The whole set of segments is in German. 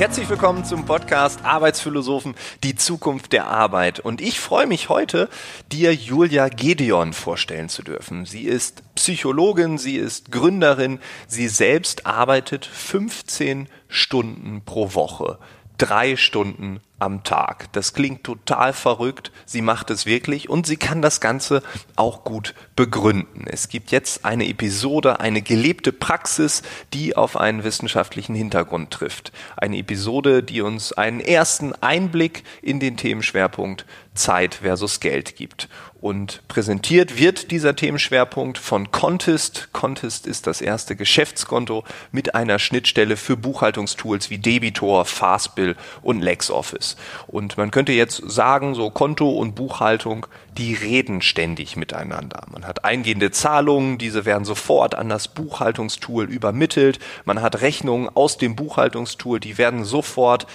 Herzlich willkommen zum Podcast Arbeitsphilosophen, die Zukunft der Arbeit. Und ich freue mich heute, dir Julia Gedeon vorstellen zu dürfen. Sie ist Psychologin, sie ist Gründerin, sie selbst arbeitet 15 Stunden pro Woche drei Stunden am Tag. Das klingt total verrückt. Sie macht es wirklich und sie kann das Ganze auch gut begründen. Es gibt jetzt eine Episode, eine gelebte Praxis, die auf einen wissenschaftlichen Hintergrund trifft. Eine Episode, die uns einen ersten Einblick in den Themenschwerpunkt Zeit versus Geld gibt. Und präsentiert wird dieser Themenschwerpunkt von Contest. Contest ist das erste Geschäftskonto mit einer Schnittstelle für Buchhaltungstools wie Debitor, Fastbill und LexOffice. Und man könnte jetzt sagen, so Konto und Buchhaltung, die reden ständig miteinander. Man hat eingehende Zahlungen, diese werden sofort an das Buchhaltungstool übermittelt. Man hat Rechnungen aus dem Buchhaltungstool, die werden sofort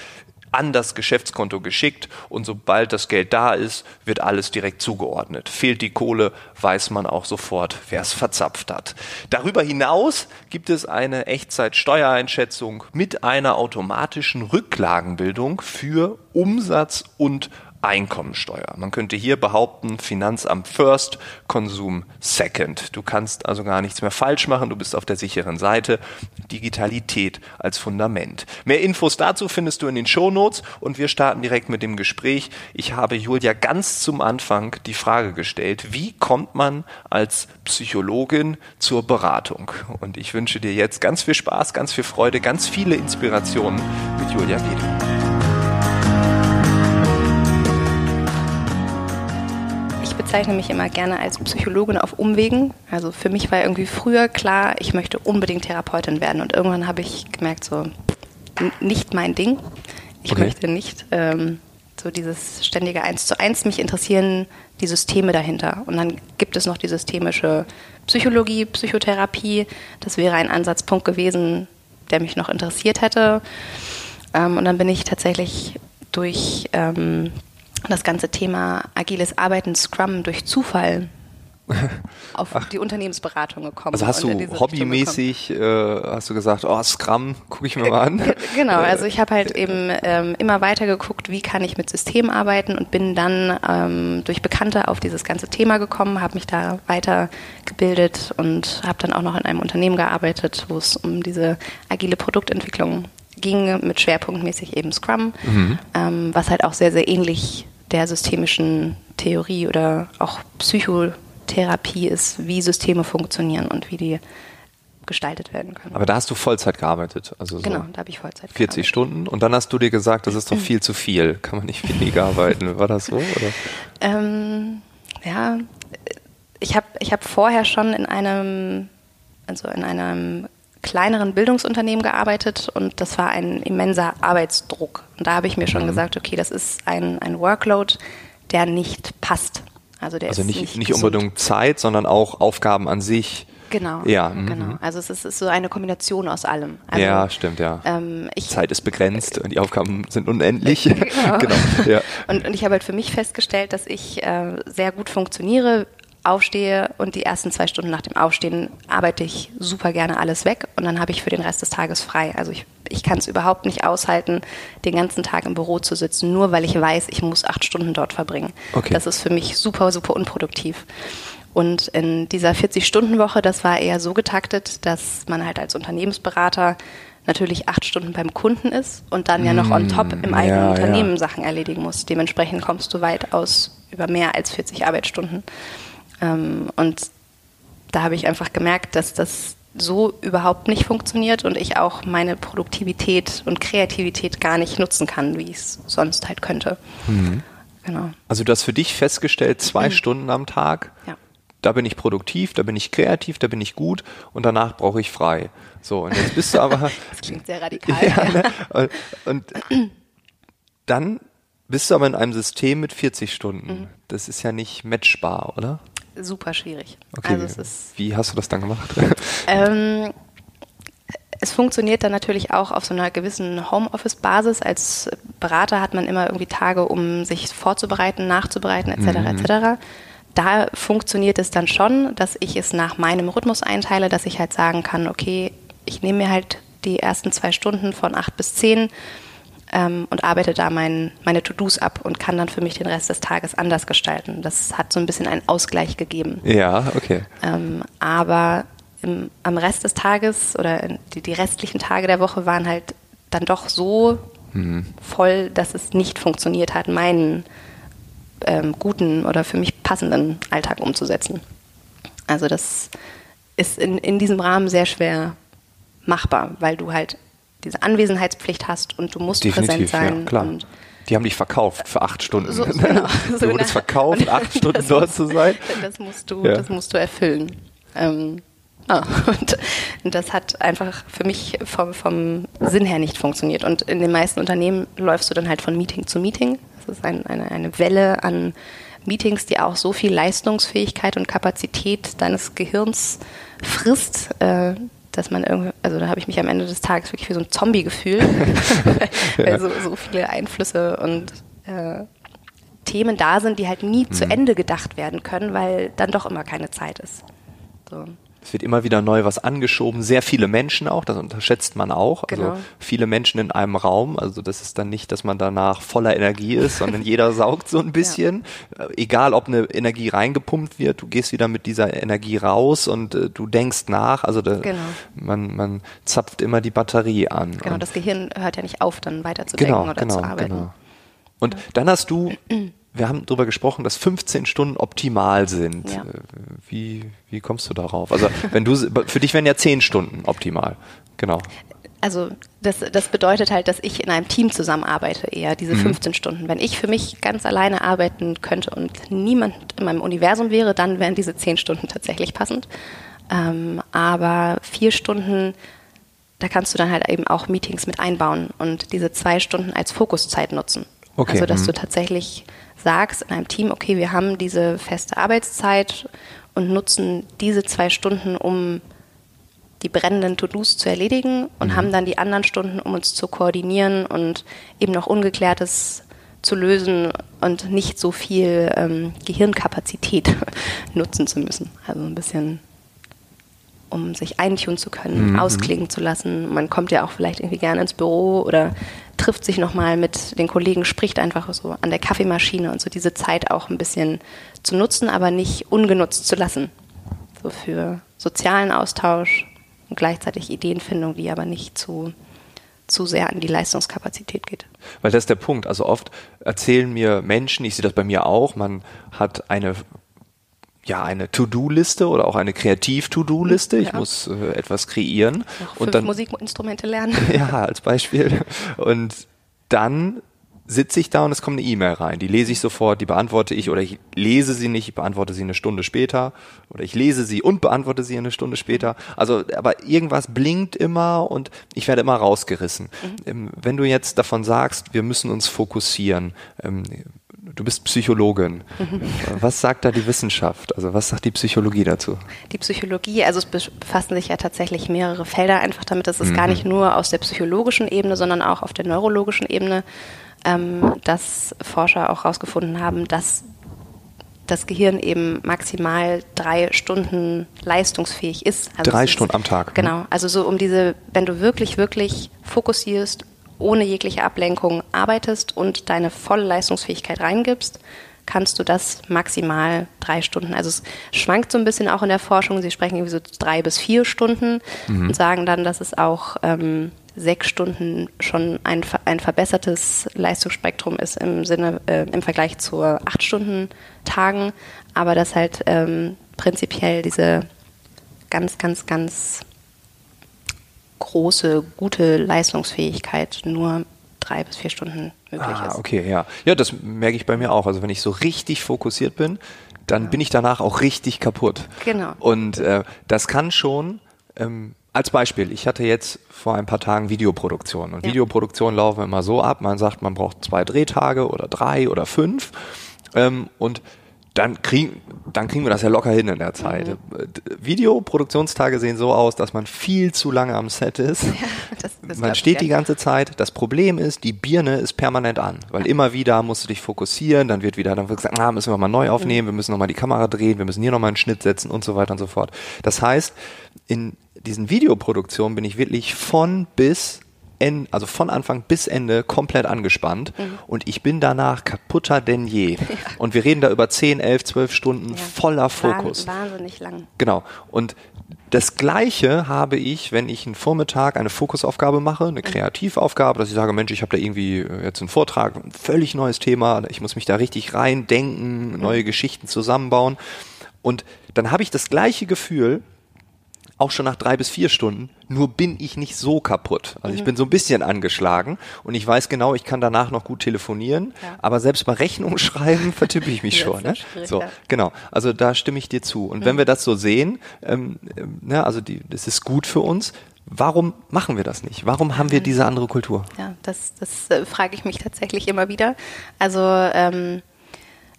an das Geschäftskonto geschickt und sobald das Geld da ist, wird alles direkt zugeordnet. Fehlt die Kohle, weiß man auch sofort, wer es verzapft hat. Darüber hinaus gibt es eine Echtzeitsteuereinschätzung mit einer automatischen Rücklagenbildung für Umsatz und Einkommensteuer. Man könnte hier behaupten, Finanzamt first, Konsum second. Du kannst also gar nichts mehr falsch machen, du bist auf der sicheren Seite. Digitalität als Fundament. Mehr Infos dazu findest du in den Shownotes und wir starten direkt mit dem Gespräch. Ich habe Julia ganz zum Anfang die Frage gestellt, wie kommt man als Psychologin zur Beratung? Und ich wünsche dir jetzt ganz viel Spaß, ganz viel Freude, ganz viele Inspirationen mit Julia Wiedel. Bezeichne mich immer gerne als Psychologin auf Umwegen. Also für mich war irgendwie früher klar, ich möchte unbedingt Therapeutin werden. Und irgendwann habe ich gemerkt, so nicht mein Ding. Ich okay. möchte nicht ähm, so dieses ständige Eins zu eins. Mich interessieren die Systeme dahinter. Und dann gibt es noch die systemische Psychologie, Psychotherapie. Das wäre ein Ansatzpunkt gewesen, der mich noch interessiert hätte. Ähm, und dann bin ich tatsächlich durch ähm, das ganze Thema agiles Arbeiten, Scrum durch Zufall auf Ach. die Unternehmensberatung gekommen. Also hast du hobbymäßig, äh, hast du gesagt, oh, Scrum, gucke ich mir mal an. Genau, also ich habe halt eben ähm, immer weiter geguckt, wie kann ich mit Systemen arbeiten und bin dann ähm, durch Bekannte auf dieses ganze Thema gekommen, habe mich da weitergebildet und habe dann auch noch in einem Unternehmen gearbeitet, wo es um diese agile Produktentwicklung ging, mit schwerpunktmäßig eben Scrum, mhm. ähm, was halt auch sehr, sehr ähnlich der systemischen Theorie oder auch Psychotherapie ist, wie Systeme funktionieren und wie die gestaltet werden können. Aber da hast du Vollzeit gearbeitet, also genau, so da habe ich Vollzeit 40 gearbeitet. Stunden und dann hast du dir gesagt, das ist doch viel zu viel, kann man nicht weniger arbeiten. War das so? Ähm, ja, ich habe ich hab vorher schon in einem, also in einem kleineren Bildungsunternehmen gearbeitet und das war ein immenser Arbeitsdruck. Und da habe ich mir schon mhm. gesagt, okay, das ist ein, ein Workload, der nicht passt. Also, der also ist nicht, nicht, nicht unbedingt Zeit, sondern auch Aufgaben an sich. Genau. Ja. Mhm. Genau. Also es ist, ist, so eine Kombination aus allem. Also, ja, stimmt, ja. Ähm, ich, Zeit ist begrenzt und die Aufgaben sind unendlich. Genau. genau ja. und, und ich habe halt für mich festgestellt, dass ich äh, sehr gut funktioniere, aufstehe und die ersten zwei Stunden nach dem Aufstehen arbeite ich super gerne alles weg und dann habe ich für den Rest des Tages frei. Also ich, ich kann es überhaupt nicht aushalten, den ganzen Tag im Büro zu sitzen, nur weil ich weiß, ich muss acht Stunden dort verbringen. Okay. Das ist für mich super, super unproduktiv. Und in dieser 40-Stunden-Woche, das war eher so getaktet, dass man halt als Unternehmensberater natürlich acht Stunden beim Kunden ist und dann ja noch on top im eigenen ja, Unternehmen ja. Sachen erledigen muss. Dementsprechend kommst du weit aus über mehr als 40 Arbeitsstunden. Ähm, und da habe ich einfach gemerkt, dass das so überhaupt nicht funktioniert und ich auch meine Produktivität und Kreativität gar nicht nutzen kann, wie ich es sonst halt könnte. Mhm. Genau. Also du hast für dich festgestellt, zwei mhm. Stunden am Tag, ja. da bin ich produktiv, da bin ich kreativ, da bin ich gut und danach brauche ich frei. So, und jetzt bist du aber. das klingt sehr radikal. ja, ne? und, und dann bist du aber in einem System mit 40 Stunden. Mhm. Das ist ja nicht matchbar, oder? Super schwierig. Okay. Also Wie hast du das dann gemacht? Ähm, es funktioniert dann natürlich auch auf so einer gewissen Homeoffice-Basis. Als Berater hat man immer irgendwie Tage, um sich vorzubereiten, nachzubereiten, etc. Mhm. etc. Da funktioniert es dann schon, dass ich es nach meinem Rhythmus einteile, dass ich halt sagen kann, okay, ich nehme mir halt die ersten zwei Stunden von acht bis zehn ähm, und arbeite da mein, meine To-Dos ab und kann dann für mich den Rest des Tages anders gestalten. Das hat so ein bisschen einen Ausgleich gegeben. Ja, okay. Ähm, aber im, am Rest des Tages oder die, die restlichen Tage der Woche waren halt dann doch so mhm. voll, dass es nicht funktioniert hat, meinen ähm, guten oder für mich passenden Alltag umzusetzen. Also das ist in, in diesem Rahmen sehr schwer machbar, weil du halt diese Anwesenheitspflicht hast und du musst Definitiv, präsent sein. Ja, klar. die haben dich verkauft für acht Stunden. So, genau, du wurdest verkauft, acht Stunden dort zu sein. Das musst du, ja. das musst du erfüllen. Ähm, Ah, und, und, das hat einfach für mich vom, vom, Sinn her nicht funktioniert. Und in den meisten Unternehmen läufst du dann halt von Meeting zu Meeting. Das ist ein, eine, eine Welle an Meetings, die auch so viel Leistungsfähigkeit und Kapazität deines Gehirns frisst, äh, dass man irgendwie, also da habe ich mich am Ende des Tages wirklich wie so ein Zombie gefühlt, weil, ja. so, so, viele Einflüsse und äh, Themen da sind, die halt nie mhm. zu Ende gedacht werden können, weil dann doch immer keine Zeit ist. So. Es wird immer wieder neu was angeschoben, sehr viele Menschen auch, das unterschätzt man auch. Also genau. viele Menschen in einem Raum. Also das ist dann nicht, dass man danach voller Energie ist, sondern jeder saugt so ein bisschen. Ja. Egal, ob eine Energie reingepumpt wird, du gehst wieder mit dieser Energie raus und äh, du denkst nach. Also da, genau. man, man zapft immer die Batterie an. Genau, das Gehirn hört ja nicht auf, dann weiterzudenken genau, oder genau, zu arbeiten. Genau. Und dann hast du wir haben darüber gesprochen, dass 15 Stunden optimal sind. Ja. Äh, wie, wie kommst du darauf? Also wenn du für dich wären ja 10 Stunden optimal. Genau. Also das, das bedeutet halt, dass ich in einem Team zusammenarbeite, eher diese mhm. 15 Stunden. Wenn ich für mich ganz alleine arbeiten könnte und niemand in meinem Universum wäre, dann wären diese 10 Stunden tatsächlich passend. Ähm, aber vier Stunden, da kannst du dann halt eben auch Meetings mit einbauen und diese zwei Stunden als Fokuszeit nutzen. Okay. Also dass mhm. du tatsächlich sagst in einem Team, okay, wir haben diese feste Arbeitszeit und nutzen diese zwei Stunden, um die brennenden To-Dos zu erledigen und mhm. haben dann die anderen Stunden, um uns zu koordinieren und eben noch Ungeklärtes zu lösen und nicht so viel ähm, Gehirnkapazität nutzen zu müssen. Also ein bisschen, um sich eintun zu können, mhm. ausklingen zu lassen. Man kommt ja auch vielleicht irgendwie gerne ins Büro oder trifft sich nochmal mit den Kollegen, spricht einfach so an der Kaffeemaschine und so diese Zeit auch ein bisschen zu nutzen, aber nicht ungenutzt zu lassen. So für sozialen Austausch und gleichzeitig Ideenfindung, die aber nicht zu, zu sehr an die Leistungskapazität geht. Weil das ist der Punkt. Also oft erzählen mir Menschen, ich sehe das bei mir auch, man hat eine ja eine To-Do-Liste oder auch eine Kreativ-To-Do-Liste. Ich ja. muss äh, etwas kreieren Noch und dann Musikinstrumente lernen. ja, als Beispiel. Und dann sitze ich da und es kommt eine E-Mail rein. Die lese ich sofort, die beantworte ich oder ich lese sie nicht, ich beantworte sie eine Stunde später oder ich lese sie und beantworte sie eine Stunde später. Also, aber irgendwas blinkt immer und ich werde immer rausgerissen. Mhm. Ähm, wenn du jetzt davon sagst, wir müssen uns fokussieren, ähm, du bist Psychologin. Mhm. Was sagt da die Wissenschaft? Also was sagt die Psychologie dazu? Die Psychologie, also es befassen sich ja tatsächlich mehrere Felder einfach damit. Es ist mhm. gar nicht nur aus der psychologischen Ebene, sondern auch auf der neurologischen Ebene, ähm, dass Forscher auch herausgefunden haben, dass das Gehirn eben maximal drei Stunden leistungsfähig ist. Also drei Stunden am Tag. Mhm. Genau. Also so um diese, wenn du wirklich, wirklich fokussierst ohne jegliche Ablenkung arbeitest und deine volle Leistungsfähigkeit reingibst, kannst du das maximal drei Stunden. Also es schwankt so ein bisschen auch in der Forschung. Sie sprechen irgendwie so drei bis vier Stunden mhm. und sagen dann, dass es auch ähm, sechs Stunden schon ein, ein verbessertes Leistungsspektrum ist im Sinne äh, im Vergleich zu acht Stunden Tagen, aber dass halt ähm, prinzipiell diese ganz, ganz, ganz große, gute Leistungsfähigkeit nur drei bis vier Stunden möglich ah, ist. Okay, ja. Ja, das merke ich bei mir auch. Also wenn ich so richtig fokussiert bin, dann ja. bin ich danach auch richtig kaputt. Genau. Und äh, das kann schon, ähm, als Beispiel, ich hatte jetzt vor ein paar Tagen Videoproduktion. Und ja. Videoproduktion laufen immer so ab, man sagt, man braucht zwei Drehtage oder drei oder fünf. Ähm, und dann kriegen, dann kriegen wir das ja locker hin in der Zeit. Mhm. Videoproduktionstage sehen so aus, dass man viel zu lange am Set ist. Ja, das, das man steht die ganze Zeit. Das Problem ist, die Birne ist permanent an, weil ja. immer wieder musst du dich fokussieren, dann wird wieder, dann wird gesagt, ah, müssen wir mal neu aufnehmen, mhm. wir müssen nochmal die Kamera drehen, wir müssen hier nochmal einen Schnitt setzen und so weiter und so fort. Das heißt, in diesen Videoproduktionen bin ich wirklich von bis en, also von Anfang bis Ende komplett angespannt mhm. und ich bin danach kaputter denn je. Ja. Und wir reden da über 10, 11, 12 Stunden ja. voller Fokus. Wahnsinnig lang. Genau. Und das Gleiche habe ich, wenn ich einen Vormittag eine Fokusaufgabe mache, eine mhm. Kreativaufgabe, dass ich sage, Mensch, ich habe da irgendwie äh, jetzt einen Vortrag, ein völlig neues Thema, ich muss mich da richtig reindenken, mhm. neue Geschichten zusammenbauen. Und dann habe ich das gleiche Gefühl, auch schon nach drei bis vier Stunden, nur bin ich nicht so kaputt. Also mhm. ich bin so ein bisschen angeschlagen und ich weiß genau, ich kann danach noch gut telefonieren, ja. aber selbst bei Rechnungen schreiben vertippe ich mich schon. Ne? So, genau. Also da stimme ich dir zu. Und mhm. wenn wir das so sehen, ähm, ähm, ne, also die, das ist gut für uns. Warum machen wir das nicht? Warum haben wir diese andere Kultur? Ja, das, das äh, frage ich mich tatsächlich immer wieder. Also ähm,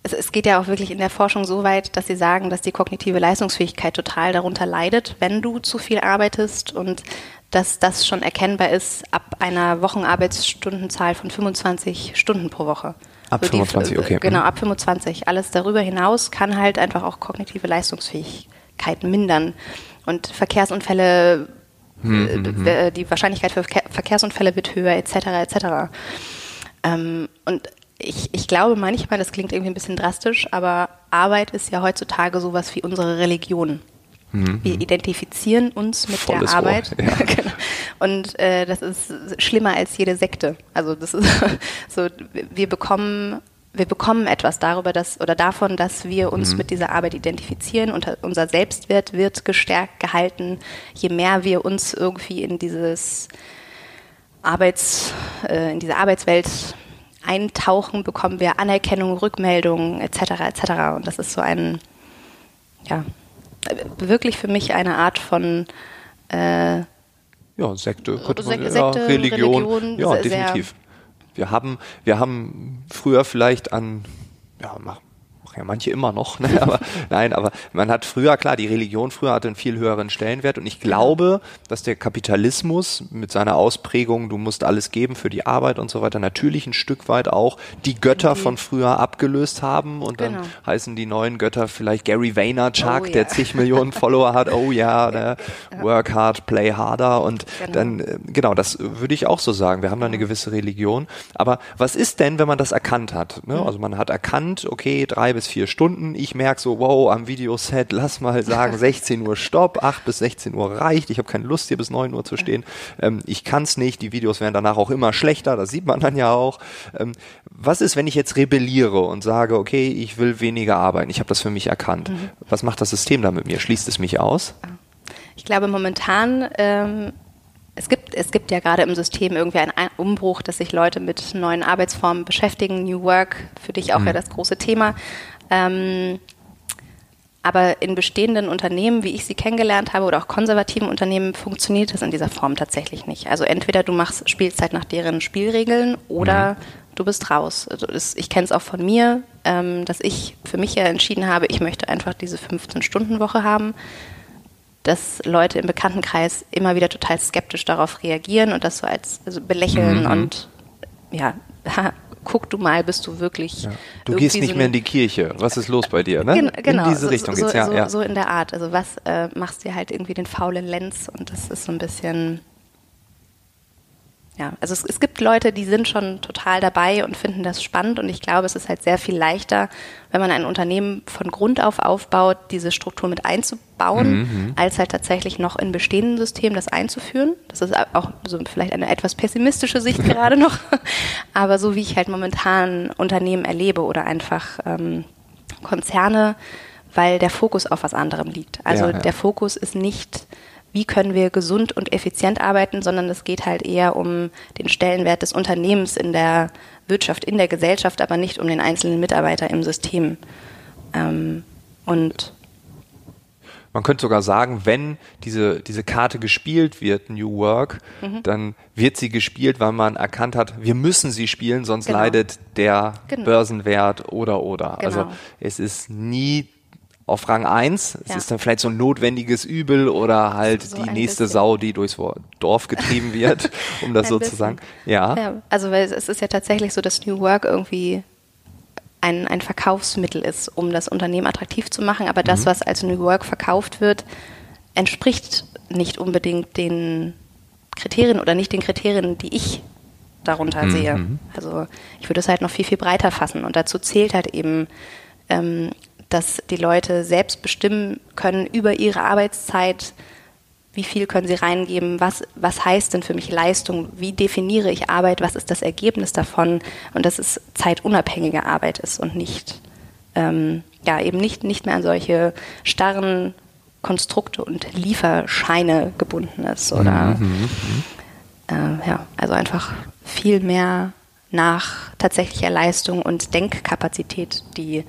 es, es geht ja auch wirklich in der Forschung so weit, dass sie sagen, dass die kognitive Leistungsfähigkeit total darunter leidet, wenn du zu viel arbeitest und dass das schon erkennbar ist ab einer Wochenarbeitsstundenzahl von 25 Stunden pro Woche. Ab also 25, die, okay. Genau, mhm. ab 25. Alles darüber hinaus kann halt einfach auch kognitive Leistungsfähigkeit mindern. Und Verkehrsunfälle, mhm. äh, die Wahrscheinlichkeit für Verkehrsunfälle wird höher, etc., etc. Ähm, und ich, ich glaube manchmal, das klingt irgendwie ein bisschen drastisch, aber Arbeit ist ja heutzutage sowas wie unsere Religion. Mhm. Wir identifizieren uns mit Volles der Arbeit. Ohr, ja. Genau. Und äh, das ist schlimmer als jede Sekte. Also das ist so, wir bekommen wir bekommen etwas darüber, dass oder davon, dass wir uns mhm. mit dieser Arbeit identifizieren und unser Selbstwert wird gestärkt gehalten, je mehr wir uns irgendwie in dieses Arbeits, äh, in diese Arbeitswelt eintauchen, bekommen wir Anerkennung, Rückmeldungen etc. etc. Und das ist so ein, ja, wirklich für mich eine Art von äh, ja, Sekte, könnte man, Sekte, ja, Religion, Religion ja, definitiv. Wir haben, wir haben früher vielleicht an, ja, ja manche immer noch, ne? aber nein, aber man hat früher, klar, die Religion früher hatte einen viel höheren Stellenwert und ich glaube, dass der Kapitalismus mit seiner Ausprägung, du musst alles geben für die Arbeit und so weiter, natürlich ein Stück weit auch die Götter okay. von früher abgelöst haben und genau. dann heißen die neuen Götter vielleicht Gary Vaynerchuk, oh, yeah. der zig Millionen Follower hat, oh ja, ne? work hard, play harder und genau. dann, äh, genau, das würde ich auch so sagen, wir haben da eine gewisse Religion, aber was ist denn, wenn man das erkannt hat? Ne? Also man hat erkannt, okay, drei bis bis vier Stunden. Ich merke so, wow, am Videoset, lass mal sagen, 16 Uhr Stopp, 8 bis 16 Uhr reicht. Ich habe keine Lust, hier bis 9 Uhr zu stehen. Ähm, ich kann es nicht. Die Videos werden danach auch immer schlechter. Das sieht man dann ja auch. Ähm, was ist, wenn ich jetzt rebelliere und sage, okay, ich will weniger arbeiten? Ich habe das für mich erkannt. Mhm. Was macht das System da mit mir? Schließt es mich aus? Ich glaube, momentan ähm es gibt, es gibt ja gerade im System irgendwie einen Umbruch, dass sich Leute mit neuen Arbeitsformen beschäftigen. New Work, für dich auch mhm. ja das große Thema. Ähm, aber in bestehenden Unternehmen, wie ich sie kennengelernt habe, oder auch konservativen Unternehmen, funktioniert das in dieser Form tatsächlich nicht. Also entweder du machst Spielzeit nach deren Spielregeln oder mhm. du bist raus. Also das, ich kenne es auch von mir, ähm, dass ich für mich ja entschieden habe, ich möchte einfach diese 15-Stunden-Woche haben. Dass Leute im Bekanntenkreis immer wieder total skeptisch darauf reagieren und das so als also belächeln mhm. und ja, guck du mal, bist du wirklich. Ja. Du gehst nicht so mehr in die Kirche. Was ist los bei dir? Ne? Genau. In diese Richtung so, geht's, ja, so, ja. So in der Art. Also was äh, machst dir halt irgendwie den faulen Lenz und das ist so ein bisschen ja, also es, es, gibt Leute, die sind schon total dabei und finden das spannend und ich glaube, es ist halt sehr viel leichter, wenn man ein Unternehmen von Grund auf aufbaut, diese Struktur mit einzubauen, mhm. mhm. als halt tatsächlich noch in bestehenden Systemen das einzuführen. Das ist auch so vielleicht eine etwas pessimistische Sicht gerade noch, aber so wie ich halt momentan Unternehmen erlebe oder einfach ähm, Konzerne, weil der Fokus auf was anderem liegt. Also ja, ja. der Fokus ist nicht wie können wir gesund und effizient arbeiten, sondern es geht halt eher um den Stellenwert des Unternehmens in der Wirtschaft, in der Gesellschaft, aber nicht um den einzelnen Mitarbeiter im System. Ähm, und man könnte sogar sagen, wenn diese, diese Karte gespielt wird, New Work, mhm. dann wird sie gespielt, weil man erkannt hat, wir müssen sie spielen, sonst genau. leidet der genau. Börsenwert oder oder. Also genau. Also es ist nie auf Rang 1. Es ja. ist dann vielleicht so ein notwendiges Übel oder halt so die nächste bisschen. Sau, die durchs Dorf getrieben wird, um das so zu sagen. Ja. ja. Also weil es ist ja tatsächlich so, dass New Work irgendwie ein, ein Verkaufsmittel ist, um das Unternehmen attraktiv zu machen. Aber das, mhm. was als New Work verkauft wird, entspricht nicht unbedingt den Kriterien oder nicht den Kriterien, die ich darunter mhm. sehe. Also ich würde es halt noch viel, viel breiter fassen. Und dazu zählt halt eben, ähm, dass die Leute selbst bestimmen können über ihre Arbeitszeit, wie viel können sie reingeben, was, was heißt denn für mich Leistung, wie definiere ich Arbeit, was ist das Ergebnis davon und dass es zeitunabhängige Arbeit ist und nicht, ähm, ja, eben nicht, nicht mehr an solche starren Konstrukte und Lieferscheine gebunden ist oder mhm, äh, ja, also einfach viel mehr nach tatsächlicher Leistung und Denkkapazität, die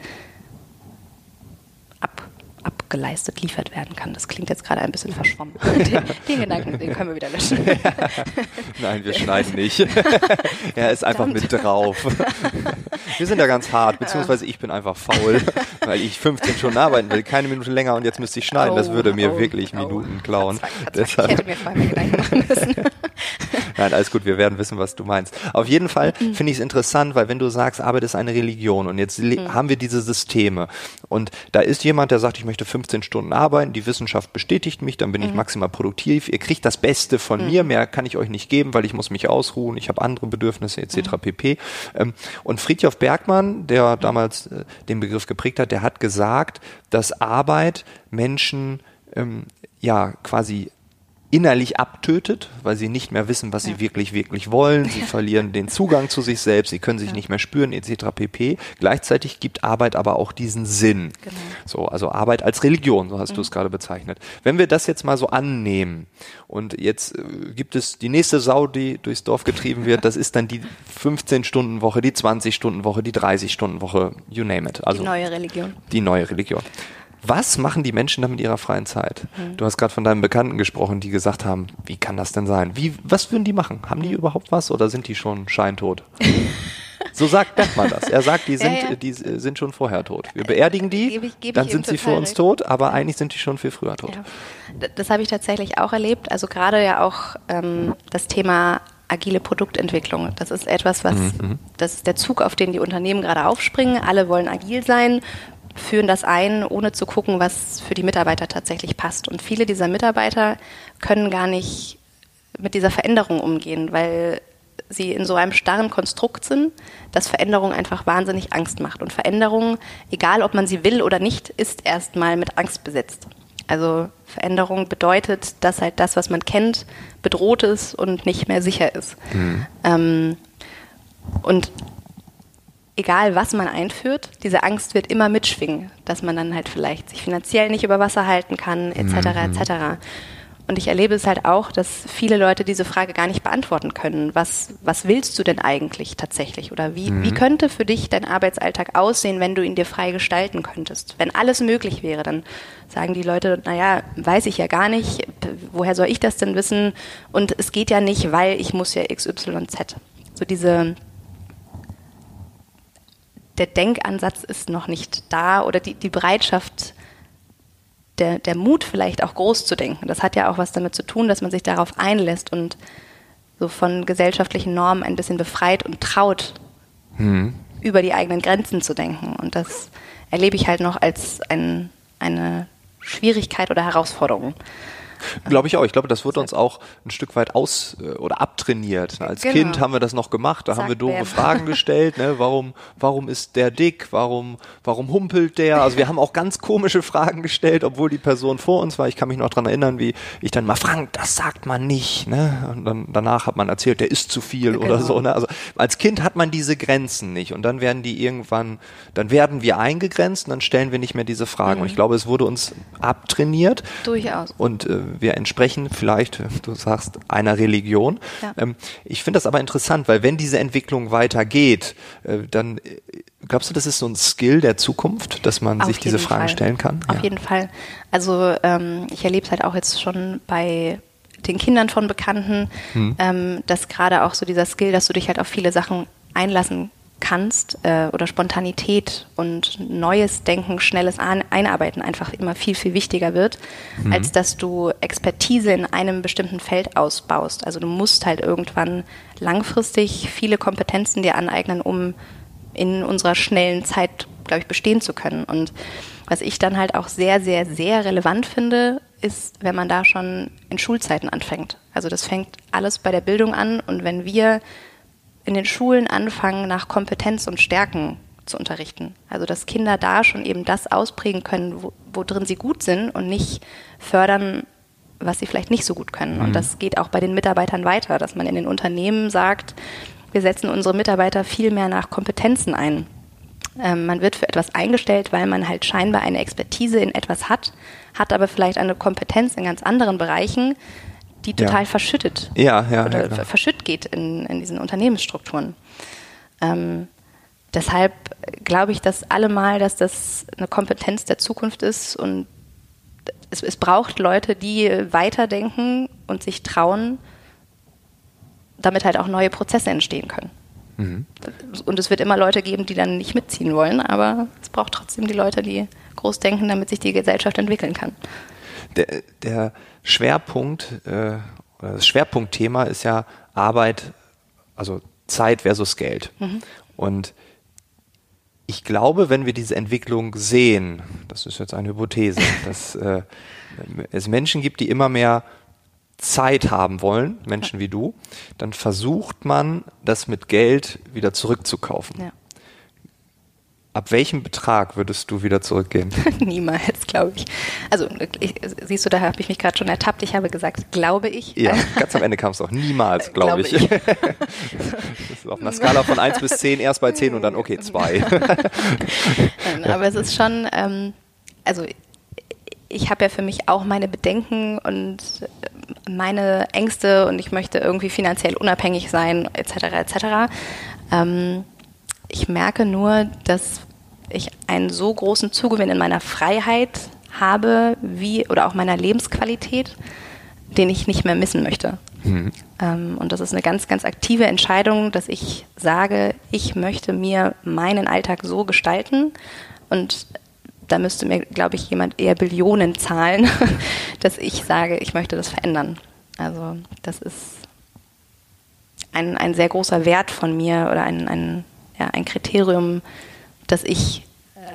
abgeleistet geliefert werden kann. Das klingt jetzt gerade ein bisschen verschwommen. Den, den Gedanken, den können wir wieder löschen. Nein, wir schneiden nicht. er ist einfach mit drauf. wir sind ja ganz hart, beziehungsweise ich bin einfach faul, weil ich 15 Stunden arbeiten will, keine Minute länger und jetzt müsste ich schneiden. Das würde mir oh, wirklich oh, Minuten klauen. Ich hätte mir vorher mal Gedanken machen müssen. Nein, alles gut, wir werden wissen, was du meinst. Auf jeden Fall mhm. finde ich es interessant, weil wenn du sagst, Arbeit ist eine Religion und jetzt mhm. haben wir diese Systeme und da ist jemand, der sagt, ich möchte 15 Stunden arbeiten, die Wissenschaft bestätigt mich, dann bin mhm. ich maximal produktiv, ihr kriegt das Beste von mir, mhm. mehr kann ich euch nicht geben, weil ich muss mich ausruhen, ich habe andere Bedürfnisse etc. Mhm. pp. Ähm, und Friedjof Bergmann, der mhm. damals äh, den Begriff geprägt hat, der hat gesagt, dass Arbeit Menschen ähm, ja quasi innerlich abtötet, weil sie nicht mehr wissen, was ja. sie wirklich, wirklich wollen. Sie verlieren den Zugang zu sich selbst, sie können sich ja. nicht mehr spüren, etc. pp. Gleichzeitig gibt Arbeit aber auch diesen Sinn. Genau. So, also Arbeit als Religion, so hast mhm. du es gerade bezeichnet. Wenn wir das jetzt mal so annehmen und jetzt äh, gibt es die nächste Sau, die durchs Dorf getrieben wird, das ist dann die 15-Stunden-Woche, die 20-Stunden-Woche, die 30-Stunden-Woche, you name it. Also die neue Religion. Die neue Religion. Was machen die Menschen dann mit ihrer freien Zeit? Mhm. Du hast gerade von deinen Bekannten gesprochen, die gesagt haben, wie kann das denn sein? Wie, was würden die machen? Haben die mhm. überhaupt was oder sind die schon scheintot? so sagt Bergmann das. Er sagt, die sind, ja, ja. die sind schon vorher tot. Wir beerdigen die, gebe ich, gebe dann sind sie für uns tot, aber eigentlich sind die schon viel früher tot. Ja. Das habe ich tatsächlich auch erlebt. Also gerade ja auch ähm, das Thema agile Produktentwicklung. Das ist etwas, was, mhm. das ist der Zug, auf den die Unternehmen gerade aufspringen. Alle wollen agil sein, führen das ein, ohne zu gucken, was für die Mitarbeiter tatsächlich passt. Und viele dieser Mitarbeiter können gar nicht mit dieser Veränderung umgehen, weil sie in so einem starren Konstrukt sind, dass Veränderung einfach wahnsinnig Angst macht. Und Veränderung, egal ob man sie will oder nicht, ist erstmal mit Angst besetzt. Also Veränderung bedeutet, dass halt das, was man kennt, bedroht ist und nicht mehr sicher ist. Mhm. Ähm, und egal was man einführt, diese Angst wird immer mitschwingen, dass man dann halt vielleicht sich finanziell nicht über Wasser halten kann, etc., mhm. etc. Und ich erlebe es halt auch, dass viele Leute diese Frage gar nicht beantworten können. Was, was willst du denn eigentlich tatsächlich? Oder wie, mhm. wie könnte für dich dein Arbeitsalltag aussehen, wenn du ihn dir frei gestalten könntest? Wenn alles möglich wäre, dann sagen die Leute, naja, weiß ich ja gar nicht, woher soll ich das denn wissen? Und es geht ja nicht, weil ich muss ja XYZ. So diese, der Denkansatz ist noch nicht da oder die, die Bereitschaft, der, der Mut vielleicht auch groß zu denken. Das hat ja auch was damit zu tun, dass man sich darauf einlässt und so von gesellschaftlichen Normen ein bisschen befreit und traut, hm. über die eigenen Grenzen zu denken. Und das erlebe ich halt noch als ein, eine Schwierigkeit oder Herausforderung. Glaube ich auch. Ich glaube, das wird uns auch ein Stück weit aus äh, oder abtrainiert. Als genau. Kind haben wir das noch gemacht. Da Sagt haben wir doofe. Fragen gestellt. Ne? Warum, warum ist der dick? Warum, warum humpelt der? Also wir haben auch ganz komische Fragen gestellt, obwohl die Person vor uns war. Ich kann mich noch dran erinnern, wie ich dann mal Frank, das sagt man nicht. Ne? Und dann danach hat man erzählt, der isst zu viel genau. oder so. Ne? Also als Kind hat man diese Grenzen nicht. Und dann werden die irgendwann, dann werden wir eingegrenzt und dann stellen wir nicht mehr diese Fragen. Mhm. Und ich glaube, es wurde uns abtrainiert. Durchaus. Und äh, wir entsprechen vielleicht, du sagst, einer Religion. Ja. Ähm, ich finde das aber interessant, weil wenn diese Entwicklung weitergeht, äh, dann äh, glaubst du, das ist so ein Skill der Zukunft, dass man Auf sich diese Fragen Fall. stellen kann? Auf ja. jeden Fall. Also ähm, ich erlebe es halt auch jetzt schon bei den Kindern von Bekannten, hm. ähm, dass gerade auch so dieser Skill, dass du dich halt auf viele Sachen einlassen kannst äh, oder Spontanität und neues Denken, schnelles Einarbeiten einfach immer viel, viel wichtiger wird, mhm. als dass du Expertise in einem bestimmten Feld ausbaust. Also du musst halt irgendwann langfristig viele Kompetenzen dir aneignen, um in unserer schnellen Zeit, glaube ich, bestehen zu können. Und was ich dann halt auch sehr, sehr, sehr relevant finde, ist, wenn man da schon in Schulzeiten anfängt. Also das fängt alles bei der Bildung an und wenn wir in den Schulen anfangen, nach Kompetenz und Stärken zu unterrichten. Also dass Kinder da schon eben das ausprägen können, wo, wo drin sie gut sind und nicht fördern, was sie vielleicht nicht so gut können. Und mhm. das geht auch bei den Mitarbeitern weiter, dass man in den Unternehmen sagt, wir setzen unsere Mitarbeiter viel mehr nach Kompetenzen ein. Ähm, man wird für etwas eingestellt, weil man halt scheinbar eine Expertise in etwas hat, hat aber vielleicht eine Kompetenz in ganz anderen Bereichen, die total ja. verschüttet ja, ja, oder ja, verschütt geht in, in diesen Unternehmensstrukturen. Ähm, deshalb glaube ich, dass allemal, dass das eine Kompetenz der Zukunft ist und es, es braucht Leute, die weiterdenken und sich trauen, damit halt auch neue Prozesse entstehen können. Mhm. Und es wird immer Leute geben, die dann nicht mitziehen wollen, aber es braucht trotzdem die Leute, die groß denken, damit sich die Gesellschaft entwickeln kann. Der, der Schwerpunkt, äh, das Schwerpunktthema ist ja Arbeit, also Zeit versus Geld. Mhm. Und ich glaube, wenn wir diese Entwicklung sehen, das ist jetzt eine Hypothese, dass äh, es Menschen gibt, die immer mehr Zeit haben wollen, Menschen wie du, dann versucht man, das mit Geld wieder zurückzukaufen. Ja. Ab welchem Betrag würdest du wieder zurückgehen? Niemals, glaube ich. Also ich, siehst du, da habe ich mich gerade schon ertappt. Ich habe gesagt, glaube ich. Ja, ganz am Ende kam es auch niemals, glaube ich. ich. auf einer Skala von 1 bis 10, erst bei 10 und dann okay, 2. Aber es ist schon, ähm, also ich habe ja für mich auch meine Bedenken und meine Ängste und ich möchte irgendwie finanziell unabhängig sein, etc. etc. Ähm, ich merke nur, dass ich einen so großen Zugewinn in meiner Freiheit habe, wie oder auch meiner Lebensqualität, den ich nicht mehr missen möchte. Mhm. Ähm, und das ist eine ganz, ganz aktive Entscheidung, dass ich sage, ich möchte mir meinen Alltag so gestalten und da müsste mir, glaube ich, jemand eher Billionen zahlen, dass ich sage, ich möchte das verändern. Also das ist ein, ein sehr großer Wert von mir oder ein, ein, ja, ein Kriterium, dass ich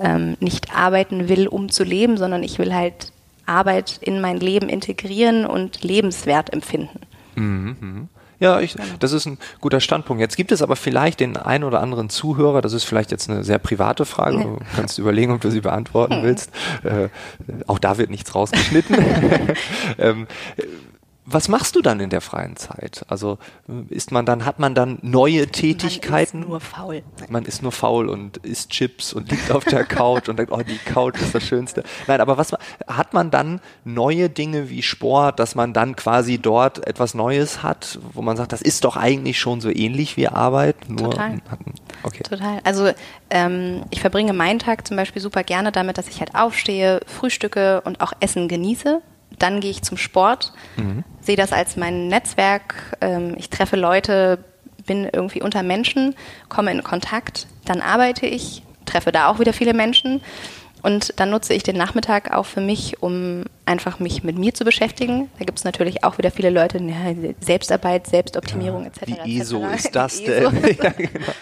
ähm, nicht arbeiten will, um zu leben, sondern ich will halt Arbeit in mein Leben integrieren und lebenswert empfinden. Mhm. mhm. Ja, ich, das ist ein guter Standpunkt. Jetzt gibt es aber vielleicht den einen oder anderen Zuhörer, das ist vielleicht jetzt eine sehr private Frage, du kannst überlegen, ob du sie beantworten hm. willst. Äh, auch da wird nichts rausgeschnitten. ähm, was machst du dann in der freien Zeit? Also ist man dann, hat man dann neue Tätigkeiten? Man ist nur faul. Man ist nur faul und isst Chips und liegt auf der Couch und denkt, oh, die Couch ist das Schönste. Nein, aber was hat man dann neue Dinge wie Sport, dass man dann quasi dort etwas Neues hat, wo man sagt, das ist doch eigentlich schon so ähnlich wie Arbeit? Nur Total. Okay. Total. Also ähm, ich verbringe meinen Tag zum Beispiel super gerne damit, dass ich halt aufstehe, frühstücke und auch Essen genieße dann gehe ich zum Sport, mhm. sehe das als mein Netzwerk. Ähm, ich treffe Leute, bin irgendwie unter Menschen, komme in Kontakt, dann arbeite ich, treffe da auch wieder viele Menschen und dann nutze ich den Nachmittag auch für mich, um einfach mich mit mir zu beschäftigen. Da gibt es natürlich auch wieder viele Leute, ja, Selbstarbeit, Selbstoptimierung ja, etc. Wie ISO etc. ist das denn? ja, genau.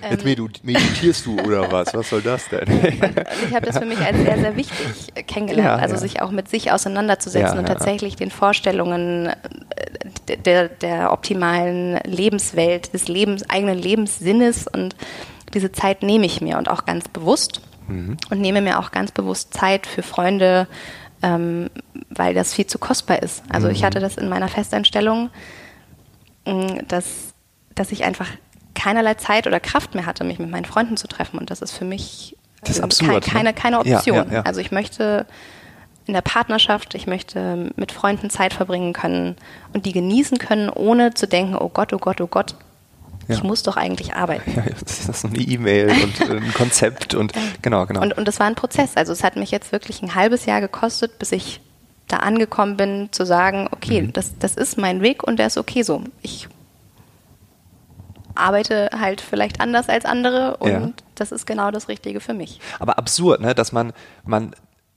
Jetzt meditierst du oder was? Was soll das denn? ich habe das für mich als sehr, sehr wichtig kennengelernt. also sich auch mit sich auseinanderzusetzen und tatsächlich den Vorstellungen äh, der, der optimalen Lebenswelt, des Lebens, eigenen Lebenssinnes und diese Zeit nehme ich mir und auch ganz bewusst mhm. und nehme mir auch ganz bewusst Zeit für Freunde, ähm, weil das viel zu kostbar ist. Also mhm. ich hatte das in meiner Festeinstellung, mm, dass, dass ich einfach keinerlei Zeit oder Kraft mehr hatte, mich mit meinen Freunden zu treffen. Und das ist für mich das ist absurd, keine, ne? keine, Option. Ja, ja, ja. Also ich möchte in der Partnerschaft, ich möchte mit Freunden Zeit verbringen können und die genießen können, ohne zu denken, oh Gott, oh Gott, oh Gott, ja. Ich muss doch eigentlich arbeiten. Ja, das ist eine E-Mail und äh, ein Konzept und genau, genau. Und, und das war ein Prozess. Also es hat mich jetzt wirklich ein halbes Jahr gekostet, bis ich da angekommen bin, zu sagen, okay, mhm. das, das ist mein Weg und der ist okay so. Ich arbeite halt vielleicht anders als andere und ja. das ist genau das Richtige für mich. Aber absurd, ne, dass man, man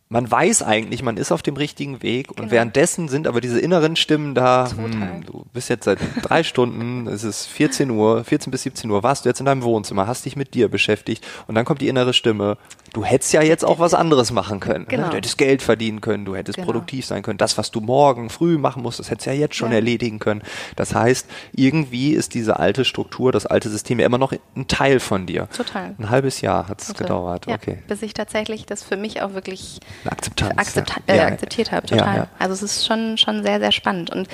man weiß eigentlich, man ist auf dem richtigen Weg und genau. währenddessen sind aber diese inneren Stimmen da, hm, du bist jetzt seit drei Stunden, es ist 14 Uhr, 14 bis 17 Uhr, warst du jetzt in deinem Wohnzimmer, hast dich mit dir beschäftigt und dann kommt die innere Stimme, Du hättest ja jetzt auch was anderes machen können. Genau. Ne? Du hättest Geld verdienen können, du hättest Genau. produktiv sein können. Das, was du morgen früh machen musst, das hättest du ja jetzt schon Ja. erledigen können. Das heißt, irgendwie ist diese alte Struktur, das alte System ja immer noch ein Teil von dir. Total. Ein halbes Jahr hat es gedauert. Ja, Okay. Bis ich tatsächlich das für mich auch wirklich Akzeptanz. akzepta ja. äh, Ja. akzeptiert habe, total. Also es ist schon, schon sehr, sehr spannend. Und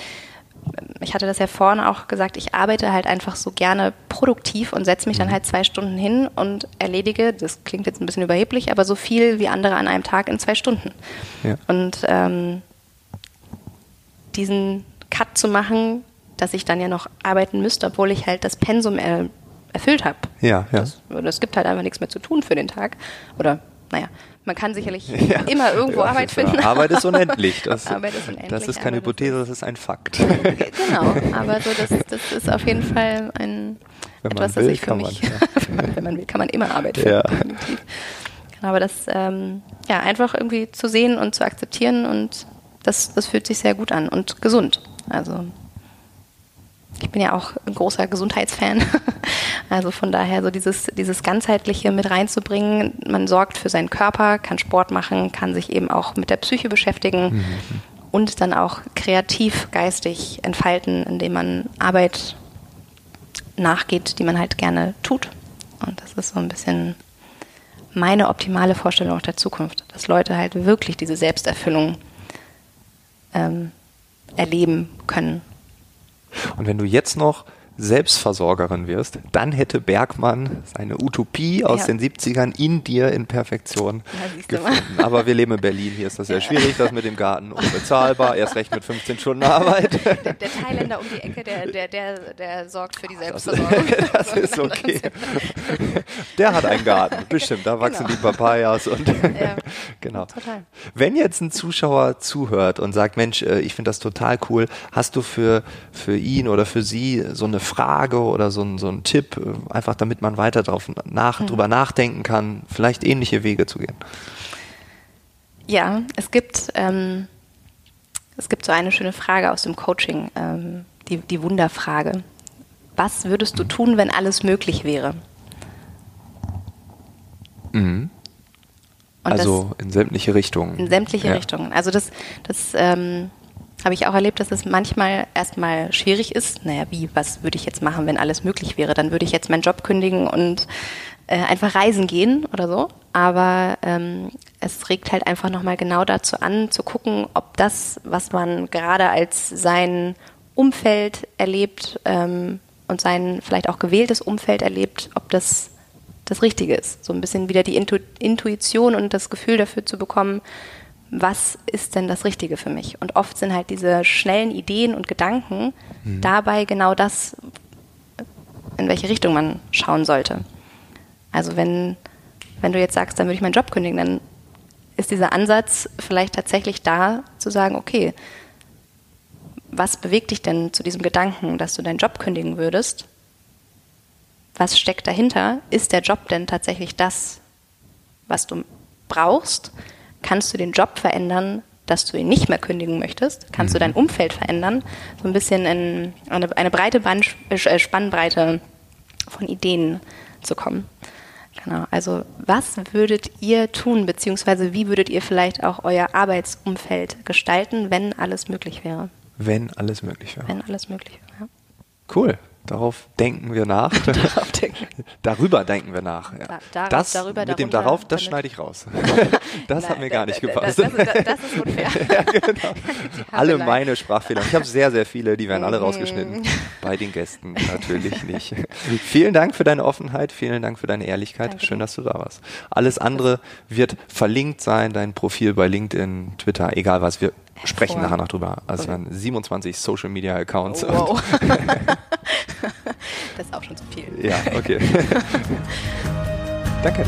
ich hatte das ja vorhin auch gesagt, ich arbeite halt einfach so gerne produktiv und setze mich Mhm. dann halt zwei Stunden hin und erledige, das klingt jetzt ein bisschen überheblich, aber so viel wie andere an einem Tag in zwei Stunden. Ja. Und ähm, diesen Cut zu machen, dass ich dann ja noch arbeiten müsste, obwohl ich halt das Pensum er, erfüllt habe. Ja, ja. Es gibt halt einfach nichts mehr zu tun für den Tag. Oder, naja, man kann sicherlich Ja. immer irgendwo Ja, Arbeit ja. finden. Arbeit ist unendlich. Das, Arbeit ist unendlich, das ist keine aber Hypothese, das ist ein Fakt. genau, aber so das, das ist auf jeden Fall ein Wenn etwas, will, das ich für mich, man, man, wenn man will, kann man immer Arbeit finden. Ja. Genau, aber das ähm, ja einfach irgendwie zu sehen und zu akzeptieren und das, das fühlt sich sehr gut an und gesund. Also ich bin ja auch ein großer Gesundheitsfan. Also von daher so dieses, dieses ganzheitliche mit reinzubringen. Man sorgt für seinen Körper, kann Sport machen, kann sich eben auch mit der Psyche beschäftigen und dann auch kreativ, geistig entfalten, indem man Arbeit nachgeht, die man halt gerne tut. Und das ist so ein bisschen meine optimale Vorstellung auch der Zukunft, dass Leute halt wirklich diese Selbsterfüllung ähm, erleben können. Und wenn du jetzt noch Selbstversorgerin wirst, dann hätte Bergmann seine Utopie aus Ja. den 70ern in dir in Perfektion Ja, gefunden. Aber wir leben in Berlin, hier ist das sehr schwierig, das mit dem Garten unbezahlbar, erst recht mit 15 Stunden Arbeit. Der, der Thailänder um die Ecke, der, der, der, der sorgt für die Selbstversorgung. Das ist okay. Der hat einen Garten, bestimmt, da wachsen Genau. die Papayas und Ja, genau. total. Wenn jetzt ein Zuschauer zuhört und sagt, Mensch, äh, ich finde das total cool, hast du für, für ihn oder für sie so eine Frage oder so ein, so ein Tipp, äh, einfach damit man weiter drauf nach, drüber nachdenken kann, vielleicht ähnliche Wege zu gehen? Ja, es gibt, ähm, es gibt so eine schöne Frage aus dem Coaching, ähm, die, die Wunderfrage. Was würdest du tun, wenn alles möglich wäre? Und also in sämtliche Richtungen. in sämtliche Ja. Richtungen. Also das, das ähm, habe ich auch erlebt, dass es manchmal erstmal schwierig ist. Naja, wie, was würde ich jetzt machen, wenn alles möglich wäre? Dann würde ich jetzt meinen Job kündigen und äh, einfach reisen gehen oder so. Aber ähm, es regt halt einfach nochmal genau dazu an, zu gucken, ob das, was man gerade als sein Umfeld erlebt ähm, und sein vielleicht auch gewähltes Umfeld erlebt, ob das das Richtige ist. So ein bisschen wieder die Intu Intuition und das Gefühl dafür zu bekommen, was ist denn das Richtige für mich? Und oft sind halt diese schnellen Ideen und Gedanken dabei genau das, in welche Richtung man schauen sollte. Also wenn, wenn du jetzt sagst, dann würde ich meinen Job kündigen, dann ist dieser Ansatz vielleicht tatsächlich da, zu sagen, okay, was bewegt dich denn zu diesem Gedanken, dass du deinen Job kündigen würdest? Was steckt dahinter? Ist der Job denn tatsächlich das, was du brauchst? Kannst du den Job verändern, dass du ihn nicht mehr kündigen möchtest? Kannst du dein Umfeld verändern? So ein bisschen in eine, eine breite Band, äh, Spannbreite von Ideen zu kommen. Genau. Also was würdet ihr tun, beziehungsweise wie würdet ihr vielleicht auch euer Arbeitsumfeld gestalten, wenn alles möglich wäre? Wenn alles möglich wäre. Wenn alles möglich wäre. Cool. Darauf denken wir nach. Denken. darüber denken wir nach. Ja. Da- darauf, das darüber, mit dem darauf, das schneide ich raus. das hat Nein, mir gar nicht gepasst. Das, das, ist- das ist unfair. Die alle Havelei. meine Sprachfehler. Ich habe sehr, sehr viele, die werden alle rausgeschnitten. Bei den Gästen natürlich nicht. vielen Dank für deine Offenheit, vielen Dank für deine Ehrlichkeit. Danke Schön, dass du da warst. Alles andere wird verlinkt sein, dein Profil bei LinkedIn, Twitter, egal was. Wir sprechen nachher noch drüber. Also Okay. wir haben 27 Social Media Accounts. Wow. das ist auch schon zu viel. Ja, okay. Danke.